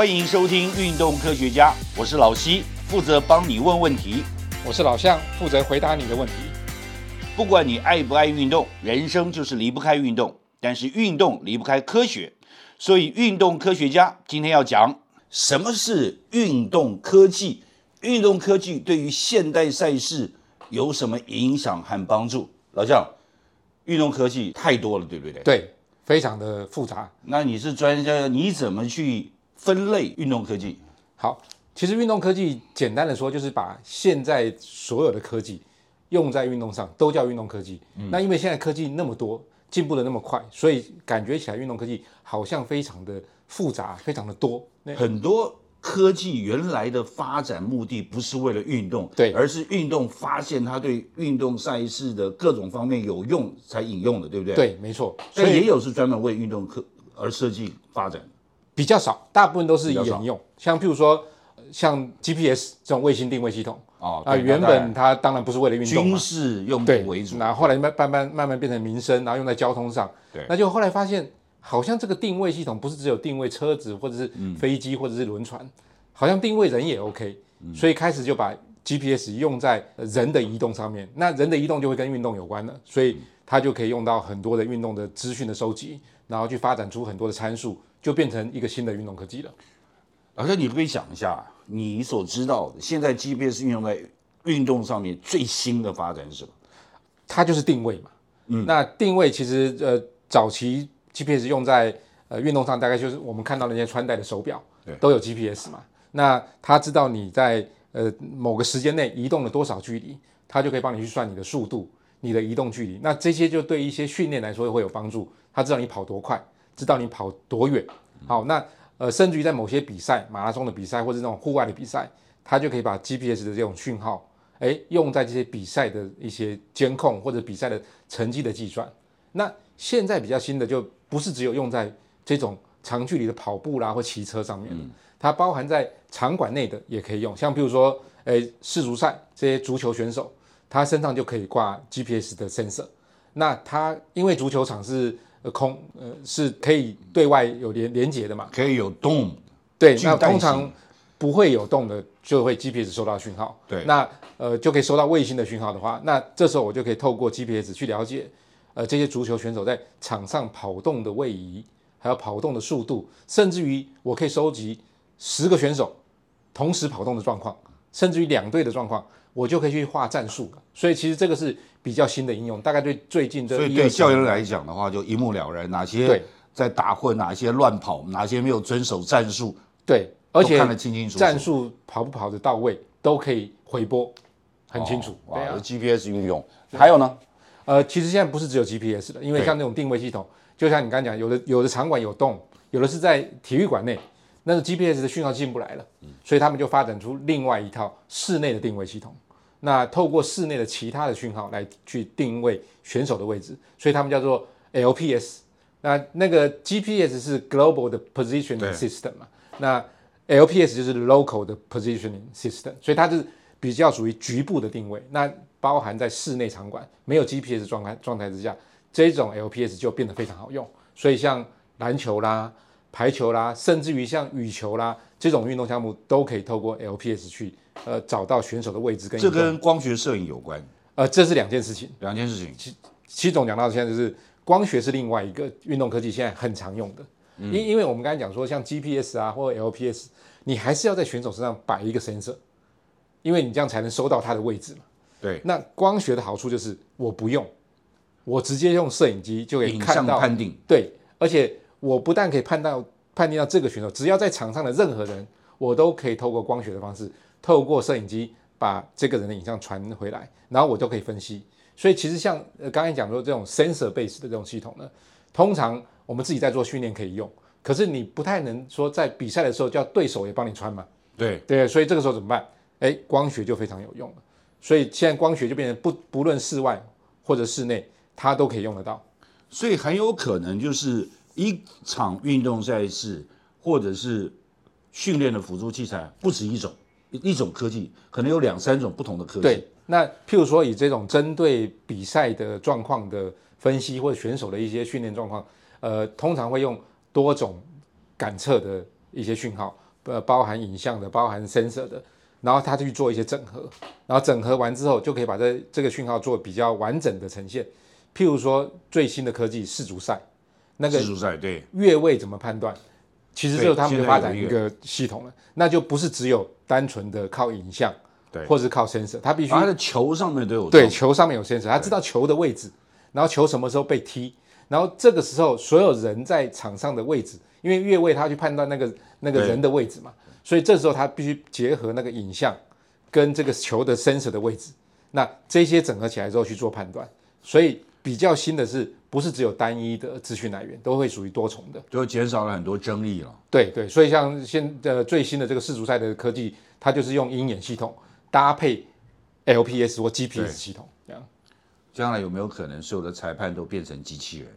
欢迎收听《运动科学家》，我是老西，负责帮你问问题。我是老向，负责回答你的问题。不管你爱不爱运动，人生就是离不开运动。但是运动离不开科学，所以运动科学家今天要讲什么是运动科技，运动科技对于现代赛事有什么影响和帮助？老向，运动科技太多了，对不对？对，非常的复杂。那你是专家，你怎么去分类运动科技？好，其实运动科技简单的说，就是把现在所有的科技用在运动上，都叫运动科技。那因为现在科技那么多。进步的那么快，所以感觉起来运动科技好像非常的复杂，非常的多。很多科技原来的发展目的不是为了运动，对，而是运动发现它对运动赛事的各种方面有用才引用的，对不对？对，没错。所以也有是专门为运动科而设计发展，比较少，大部分都是沿用。像譬如说，像 GPS 这种卫星定位系统。哦啊，原本它当然不是为了运动军事用途为主。那后来慢慢慢慢慢变成民生，然后用在交通上。对，那就后来发现，好像这个定位系统不是只有定位车子或者是飞机或者是轮船，好像定位人也 OK。所以开始就把 GPS 用在人的移动上面。那人的移动就会跟运动有关了，所以它就可以用到很多的运动的资讯的收集，然后去发展出很多的参数，就变成一个新的运动科技了。老师，你可以想一下。你所知道的，现在 GPS 运用在运动上面最新的发展是什么？它就是定位嘛。嗯，那定位其实呃，早期 GPS 用在呃运动上，大概就是我们看到那些穿戴的手表，对，都有 GPS 嘛。那它知道你在呃某个时间内移动了多少距离，它就可以帮你去算你的速度、你的移动距离。那这些就对一些训练来说会有帮助。它知道你跑多快，知道你跑多远。好，那。呃，甚至于在某些比赛，马拉松的比赛或者那种户外的比赛，它就可以把 GPS 的这种讯号，哎，用在这些比赛的一些监控或者比赛的成绩的计算。那现在比较新的，就不是只有用在这种长距离的跑步啦或骑车上面，它包含在场馆内的也可以用。像比如说，哎，世足赛这些足球选手，他身上就可以挂 GPS 的 sensor。那他因为足球场是。呃，空呃是可以对外有连连接的嘛？可以有动，对，那通常不会有动的，就会 GPS 收到讯号。对，那呃就可以收到卫星的讯号的话，那这时候我就可以透过 GPS 去了解，呃这些足球选手在场上跑动的位移，还有跑动的速度，甚至于我可以收集十个选手同时跑动的状况，甚至于两队的状况。我就可以去画战术了，所以其实这个是比较新的应用，大概对最近这。所以对教练来讲的话，就一目了然，哪些在打混，哪些乱跑，哪些没有遵守战术。对，而且看得清清楚楚。战术跑不跑得到位，都可以回播，很清楚。哇，GPS 运用还有呢？呃，其实现在不是只有 GPS 的，因为像那种定位系统，就像你刚刚讲，有的有的场馆有洞，有的是在体育馆内。那个 GPS 的讯号进不来了，所以他们就发展出另外一套室内的定位系统。那透过室内的其他的讯号来去定位选手的位置，所以他们叫做 LPS。那那个 GPS 是 Global 的 Positioning System 嘛？那 LPS 就是 Local 的 Positioning System，所以它是比较属于局部的定位。那包含在室内场馆没有 GPS 状态状态之下，这种 LPS 就变得非常好用。所以像篮球啦。排球啦，甚至于像羽球啦这种运动项目，都可以透过 LPS 去呃找到选手的位置跟。这跟光学摄影有关？呃，这是两件事情。两件事情。其其总讲到现在就是光学是另外一个运动科技，现在很常用的。因因为我们刚才讲说，像 GPS 啊或者 LPS，你还是要在选手身上摆一个 sensor，因为你这样才能收到他的位置嘛。对。那光学的好处就是我不用，我直接用摄影机就可以看到判定。对，而且。我不但可以判到判定到这个选手，只要在场上的任何人，我都可以透过光学的方式，透过摄影机把这个人的影像传回来，然后我都可以分析。所以其实像呃刚才讲说这种 sensor base 的这种系统呢，通常我们自己在做训练可以用，可是你不太能说在比赛的时候叫对手也帮你穿嘛？对对，所以这个时候怎么办？哎，光学就非常有用了。所以现在光学就变成不不论室外或者室内，它都可以用得到。所以很有可能就是。一场运动赛事，或者是训练的辅助器材，不止一种，一种科技可能有两三种不同的科技。对，那譬如说以这种针对比赛的状况的分析，或者选手的一些训练状况，呃，通常会用多种感测的一些讯号，呃包含影像的、包含 sensor 的，然后他去做一些整合，然后整合完之后就可以把这这个讯号做比较完整的呈现。譬如说最新的科技世足赛，那个世足赛对。越位怎么判断？其实对就是他们就现在有一发展一个系统了，那就不是只有单纯的靠影像，对。或者是靠 sensor，它必须他的球上面都有对，球上面有 sensor，他知道球的位置，然后球什么时候被踢，然后这个时候所有人在场上的位置，因为越位他要去判断那个那个人的位置嘛，所以这时候他必须结合那个影像跟这个球的 sensor 的位置，那这些整合起来之后去做判断，所以比较新的是不是只有单一的资讯来源，都会属于多重的。就减少了很多争议了。对对，所以像现呃最新的这个世足赛的科技，它就是用鹰眼系统搭配 LPS 或 GPS 系统这样。将来有没有可能所有的裁判都变成机器人？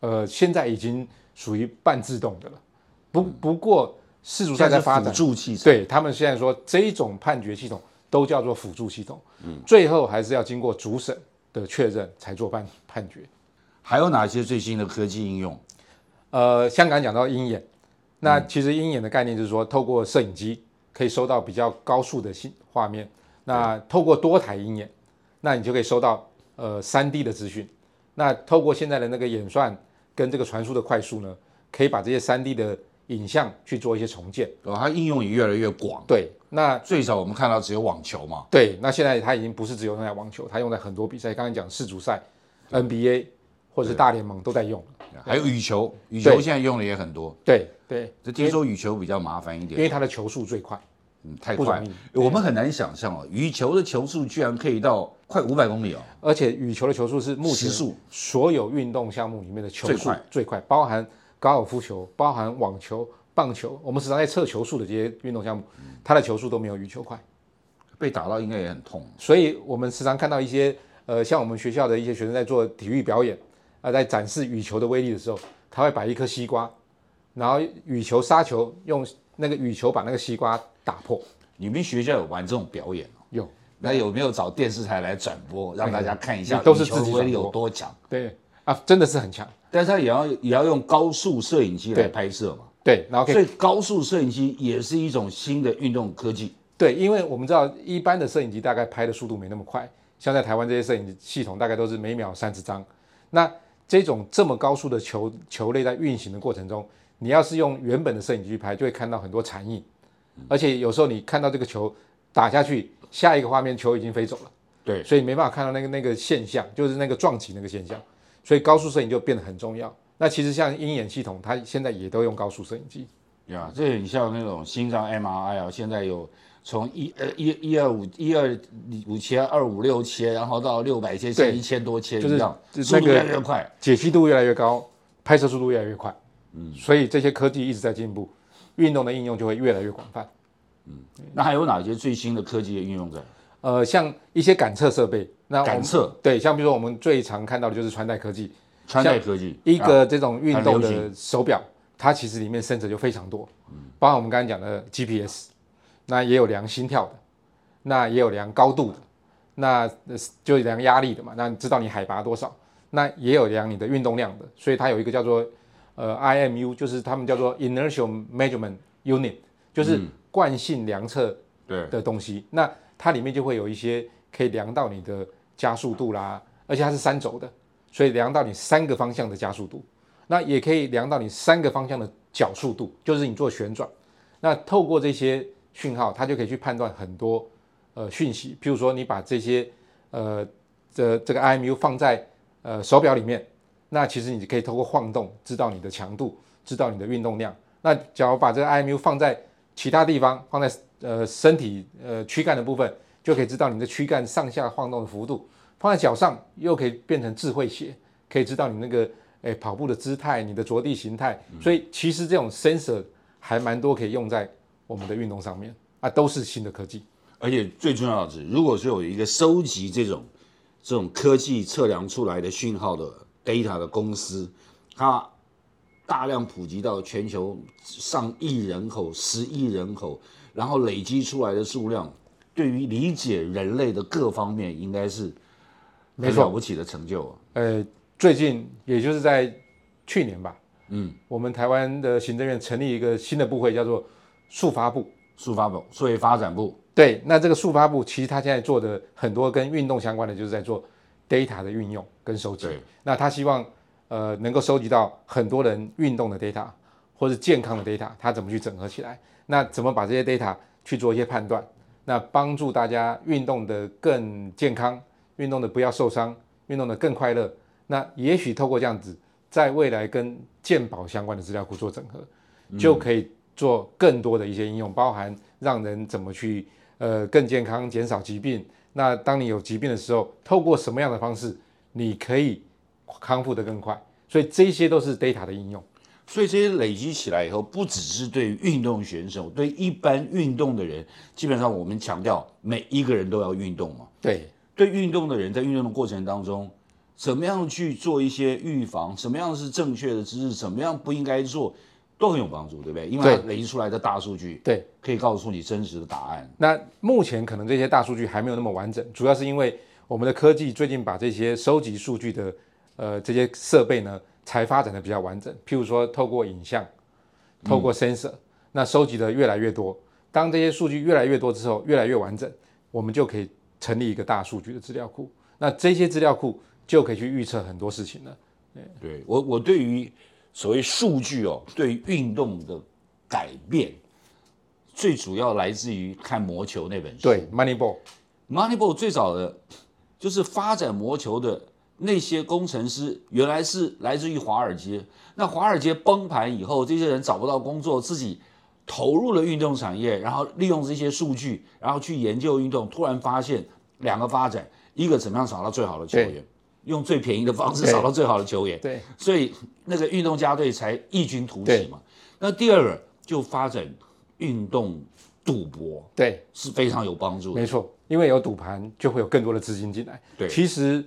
呃，现在已经属于半自动的了。不不过世足赛在发展辅，助器材，对他们现在说这一种判决系统都叫做辅助系统，嗯，最后还是要经过主审的确认才做判判决。还有哪些最新的科技应用？呃，香港讲到鹰眼，那其实鹰眼的概念就是说，透过摄影机可以收到比较高速的信画面，那透过多台鹰眼，那你就可以收到呃三 D 的资讯。那透过现在的那个演算跟这个传输的快速呢，可以把这些三 D 的影像去做一些重建。哦，它应用也越来越广。对，那最早我们看到只有网球嘛，对，那现在它已经不是只有用在网球，它用在很多比赛。刚才讲世足赛、NBA 或者是大联盟都在用。还有羽球，羽球现在用的也很多。对对，这听说羽球比较麻烦一点，因为它的球速最快。嗯，太快我们很难想象哦，羽球的球速居然可以到快五百公里哦。而且羽球的球速是目前所有运动项目里面的球速最快最快，包含高尔夫球、包含网球、棒球，我们时常在测球速的这些运动项目，它的球速都没有羽球快。被打到应该也很痛。所以我们时常看到一些呃，像我们学校的一些学生在做体育表演啊、在展示羽球的威力的时候，他会摆一颗西瓜，然后羽球杀球用那个羽球把那个西瓜打破。你们学校有玩这种表演哦？有那有没有找电视台来转播，让大家看一下都是自己威力有多强？对啊，真的是很强。但是它也要也要用高速摄影机来拍摄嘛，对，然后所以高速摄影机也是一种新的运动科技。对，因为我们知道一般的摄影机大概拍的速度没那么快，像在台湾这些摄影系统大概都是每秒三十张。那这种这么高速的球球类在运行的过程中，你要是用原本的摄影机去拍，就会看到很多残影，而且有时候你看到这个球打下去，下一个画面球已经飞走了，对，所以没办法看到那个那个现象，就是那个撞击那个现象，所以高速摄影就变得很重要。那其实像鹰眼系统，它现在也都用高速摄影机。呀，这很像那种心脏 MRI 啊，现在有从一呃一一二五一二五千二五六千，然后到六百千，现在对一千多千就是一样，速度越来越快。解析度越来越高，拍摄速度越来越快，嗯，所以这些科技一直在进步，运动的应用就会越来越广泛。嗯那还有哪些最新的科技的应用在？呃，像一些感测设备，那感测对，像比如说我们最常看到的就是穿戴科技，穿戴科技一啊个这种运动的手表，它其实里面生成就非常多，包括我们刚才讲的 GPS，那也有量心跳的，那也有量高度的，那呃就量压力的嘛，那知道你海拔多少，那也有量你的运动量的，所以它有一个叫做呃 IMU，就是他们叫做 Inertial Measurement Unit，就是惯性量测对的东西，那它里面就会有一些可以量到你的加速度啦，而且它是三轴的，所以量到你三个方向的加速度，那也可以量到你三个方向的角速度，就是你做旋转。那透过这些讯号，它就可以去判断很多呃讯息，譬如说你把这些呃这这个 IMU 放在呃手表里面，那其实你可以透过晃动知道你的强度，知道你的运动量。那假如把这个 IMU 放在其他地方，放在呃身体呃躯干的部分，就可以知道你的躯干上下晃动的幅度。放在脚上又可以变成智慧鞋，可以知道你那个诶跑步的姿态、你的着地形态。所以其实这种 sensor 还蛮多可以用在我们的运动上面啊，都是新的科技。而且最重要的是，如果是有一个收集这种这种科技测量出来的讯号的 data 的公司，它大量普及到全球上亿人口、十亿人口，然后累积出来的数量，对于理解人类的各方面，应该是没了不起的成就啊。呃，最近也就是在去年吧，嗯，我们台湾的行政院成立一个新的部会，叫做速发部。速发部、数位发展部。对，那这个速发部其实他现在做的很多跟运动相关的，就是在做 data 的运用跟收集。对那他希望呃能够收集到很多人运动的 data 或是健康的 data，他怎么去整合起来？那怎么把这些 data 去做一些判断？那帮助大家运动的更健康，运动的不要受伤，运动的更快乐。那也许透过这样子，在未来跟健保相关的资料库做整合，就可以做更多的一些应用，包含让人怎么去呃更健康，减少疾病。那当你有疾病的时候，透过什么样的方式，你可以康复得更快？所以这些都是 data 的应用。所以这些累积起来以后，不只是对于运动选手，对一般运动的人，基本上我们强调每一个人都要运动嘛。对对运动的人，在运动的过程当中，怎么样去做一些预防，什么样是正确的知识，怎么样不应该做，都很有帮助，对不对？因为它累积出来的大数据，对，可以告诉你真实的答案。那目前可能这些大数据还没有那么完整，主要是因为我们的科技最近把这些收集数据的呃这些设备呢，才发展的比较完整。譬如说，透过影像，透过 sensor，、那收集的越来越多。当这些数据越来越多之后，越来越完整，我们就可以成立一个大数据的资料库。那这些资料库就可以去预测很多事情了。对我，我对于所谓数据哦，对运动的改变，最主要来自于看魔球那本书。对，Moneyball，Moneyball 最早的就是发展魔球的那些工程师，原来是来自于华尔街。那华尔街崩盘以后，这些人找不到工作，自己投入了运动产业，然后利用这些数据，然后去研究运动，突然发现两个发展：一个怎么样找到最好的球员，用最便宜的方式找到最好的球员。对所以那个运动家队才异军突起嘛。那第二个就发展运动赌博对，是非常有帮助的。没错，因为有赌盘，就会有更多的资金进来。对其实，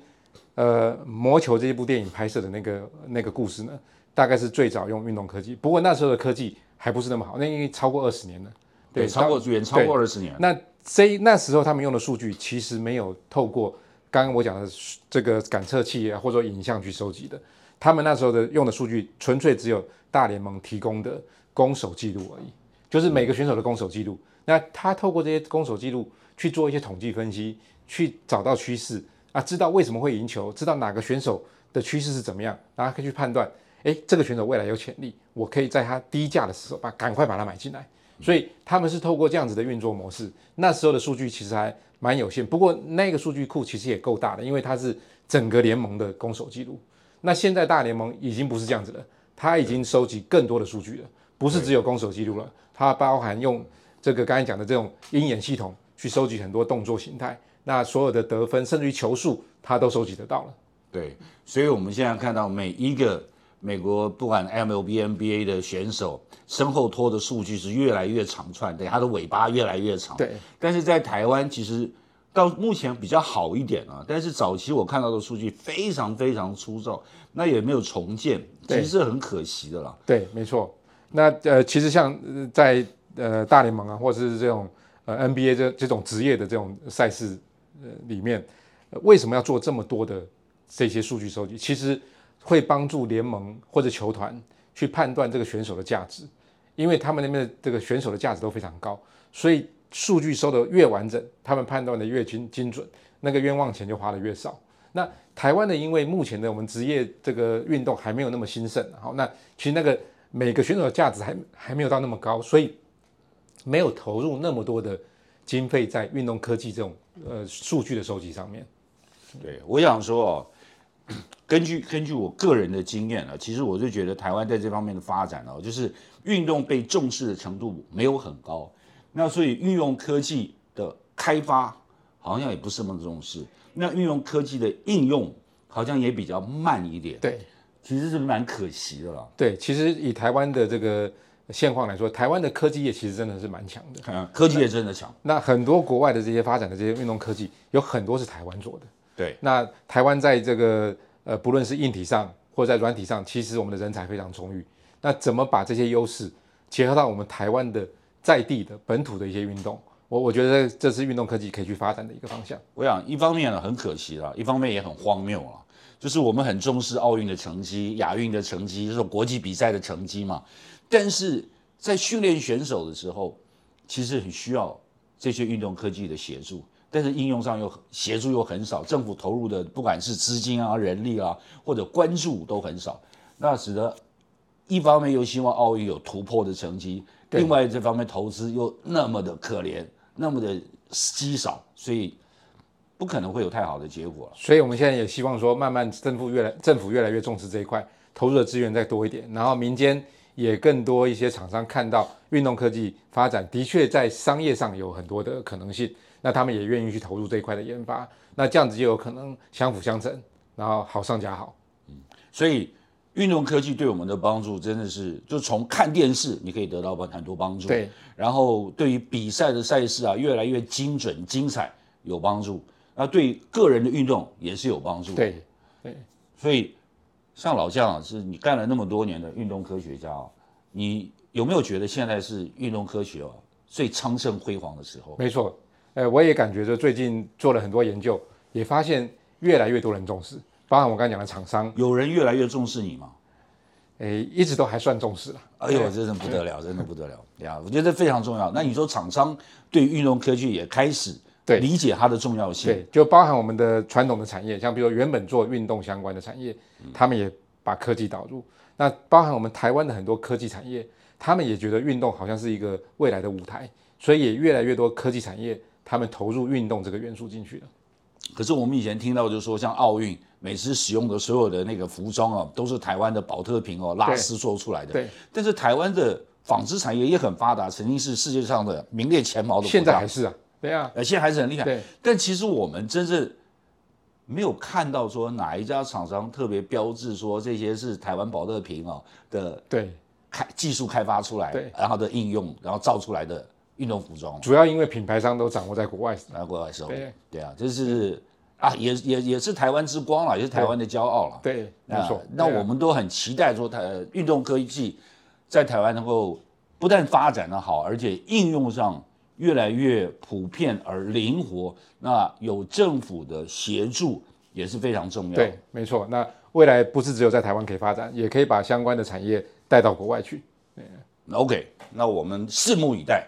呃，《魔球》这一部电影拍摄的那个那个故事呢，大概是最早用运动科技，不过那时候的科技还不是那么好，那因为超过二十年了。对，超过远超过二十年。那这那时候他们用的数据其实没有透过刚刚我讲的这个感测器啊，或者说影像去收集的，他们那时候的用的数据纯粹只有大联盟提供的攻守记录而已，就是每个选手的攻守记录。那他透过这些攻守记录去做一些统计分析，去找到趋势啊，知道为什么会赢球，知道哪个选手的趋势是怎么样，然后可以去判断，诶，这个选手未来有潜力，我可以在他低价的时候把赶快把它买进来。所以他们是透过这样子的运作模式，那时候的数据其实还蛮有限，不过那个数据库其实也够大的，因为它是整个联盟的攻守记录。那现在大联盟已经不是这样子了，它已经收集更多的数据了，不是只有攻守记录了，它包含用这个刚才讲的这种鹰眼系统去收集很多动作形态，那所有的得分甚至于球数，它都收集得到了。对，所以我们现在看到每一个美国不管 MLB、NBA 的选手身后拖的数据是越来越长串，对，他的尾巴越来越长。对，但是在台湾其实到目前比较好一点啊，但是早期我看到的数据非常非常粗糙，那也没有重建，其对实是很可惜的啦。对，没错。那呃，其实像呃在呃大联盟啊，或者是这种呃 NBA 这这种职业的这种赛事呃里面、呃为什么要做这么多的这些数据收集？其实会帮助联盟或者球团去判断这个选手的价值，因为他们那边的这个选手的价值都非常高，所以数据收的越完整，他们判断的越精精准，那个冤枉钱就花的越少。那台湾的，因为目前的我们职业这个运动还没有那么兴盛，好，那其实那个每个选手的价值还还没有到那么高，所以没有投入那么多的经费在运动科技这种呃数据的收集上面。对，我想说哦，根据根据我个人的经验啊，其实我就觉得台湾在这方面的发展哦，就是运动被重视的程度没有很高，那所以运用科技的开发好像也不是那么重视，那运用科技的应用好像也比较慢一点，对其实是蛮可惜的啦。对，其实以台湾的这个现况来说，台湾的科技业其实真的是蛮强的。嗯科技业真的强，那很多国外的这些发展的这些运动科技，有很多是台湾做的。对，那台湾在这个呃，不论是硬体上或者在软体上，其实我们的人才非常充裕。那怎么把这些优势结合到我们台湾的在地的本土的一些运动？我我觉得这是运动科技可以去发展的一个方向。我想一方面呢很可惜啦，一方面也很荒谬啊，就是我们很重视奥运的成绩、亚运的成绩，就是国际比赛的成绩嘛，但是在训练选手的时候，其实很需要这些运动科技的协助，但是应用上又协助又很少，政府投入的不管是资金啊、人力啊或者关注都很少，那使得一方面又希望奥运有突破的成绩，另外这方面投资又那么的可怜，那么的稀少，所以。不可能会有太好的结果所以我们现在也希望说，慢慢政府越来政府越来越重视这一块，投入的资源再多一点，然后民间也更多一些厂商看到运动科技发展的确在商业上有很多的可能性，那他们也愿意去投入这一块的研发，那这样子就有可能相辅相成，然后好上加好。嗯，所以运动科技对我们的帮助真的是，就从看电视你可以得到很多帮助，对，然后对于比赛的赛事啊，越来越精准精彩有帮助。那对个人的运动也是有帮助。对，对，所以像老将啊，是你干了那么多年的运动科学家啊，你有没有觉得现在是运动科学啊最昌盛辉煌的时候？没错，呃，我也感觉着最近做了很多研究，也发现越来越多人重视，包含我刚才讲的厂商，有人越来越重视你吗？诶，一直都还算重视了。哎呦，真的不得了，真的不得了呀！我觉得非常重要。那你说厂商对运动科技也开始？对，理解它的重要性。对，就包含我们的传统的产业，像比如说原本做运动相关的产业，他们也把科技导入。那包含我们台湾的很多科技产业，他们也觉得运动好像是一个未来的舞台，所以也越来越多科技产业他们投入运动这个元素进去了。可是我们以前听到就是说，像奥运每次使用的所有的那个服装啊，都是台湾的保特瓶哦，拉丝做出来的。对。但是台湾的纺织产业也很发达，曾经是世界上的名列前茅的。现在还是啊。对啊，呃，现在还是很厉害。对，但其实我们真正没有看到说哪一家厂商特别标志说这些是台湾保乐瓶哦的对开技术开发出来，对，然后的应用，然后造出来的运动服装。主要因为品牌商都掌握在国外，在国外手里。对啊，就是啊，也也也是台湾之光了，也是台湾的骄傲了。对，没错。那我们都很期待说，台运动科技在台湾能够不但发展的好，而且应用上。越来越普遍而灵活，那有政府的协助也是非常重要。对，没错。那未来不是只有在台湾可以发展，也可以把相关的产业带到国外去。OK，那我们拭目以待。